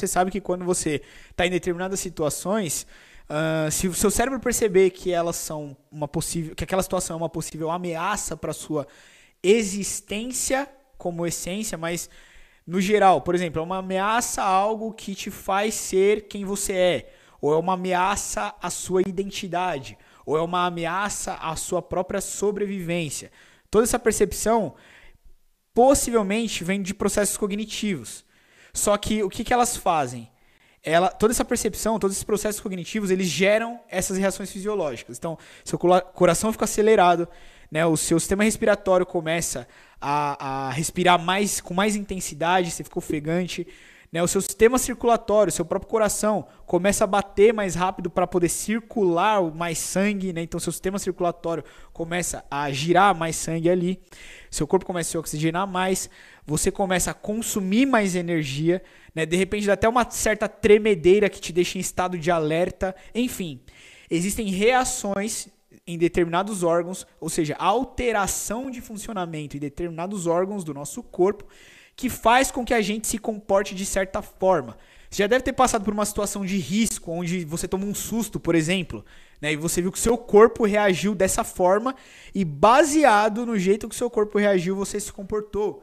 você sabe que quando você está em determinadas situações, uh, se o seu cérebro perceber que elas são uma possível, que aquela situação é uma possível ameaça para sua existência como essência, mas no geral, por exemplo, é uma ameaça a algo que te faz ser quem você é, ou é uma ameaça à sua identidade, ou é uma ameaça à sua própria sobrevivência. Toda essa percepção possivelmente vem de processos cognitivos. Só que o que, que elas fazem? Ela, toda essa percepção, todos esses processos cognitivos, eles geram essas reações fisiológicas. Então, seu coração fica acelerado, né, o seu sistema respiratório começa a, a respirar mais com mais intensidade, você fica ofegante, né, o seu sistema circulatório, seu próprio coração começa a bater mais rápido para poder circular mais sangue, né? Então seu sistema circulatório começa a girar mais sangue ali, seu corpo começa a se oxigenar mais, você começa a consumir mais energia, né? De repente dá até uma certa tremedeira que te deixa em estado de alerta, enfim. Existem reações em determinados órgãos, ou seja, alteração de funcionamento em determinados órgãos do nosso corpo que faz com que a gente se comporte de certa forma. Você já deve ter passado por uma situação de risco, onde você tomou um susto, por exemplo, né, e você viu que seu corpo reagiu dessa forma, e baseado no jeito que seu corpo reagiu, você se comportou.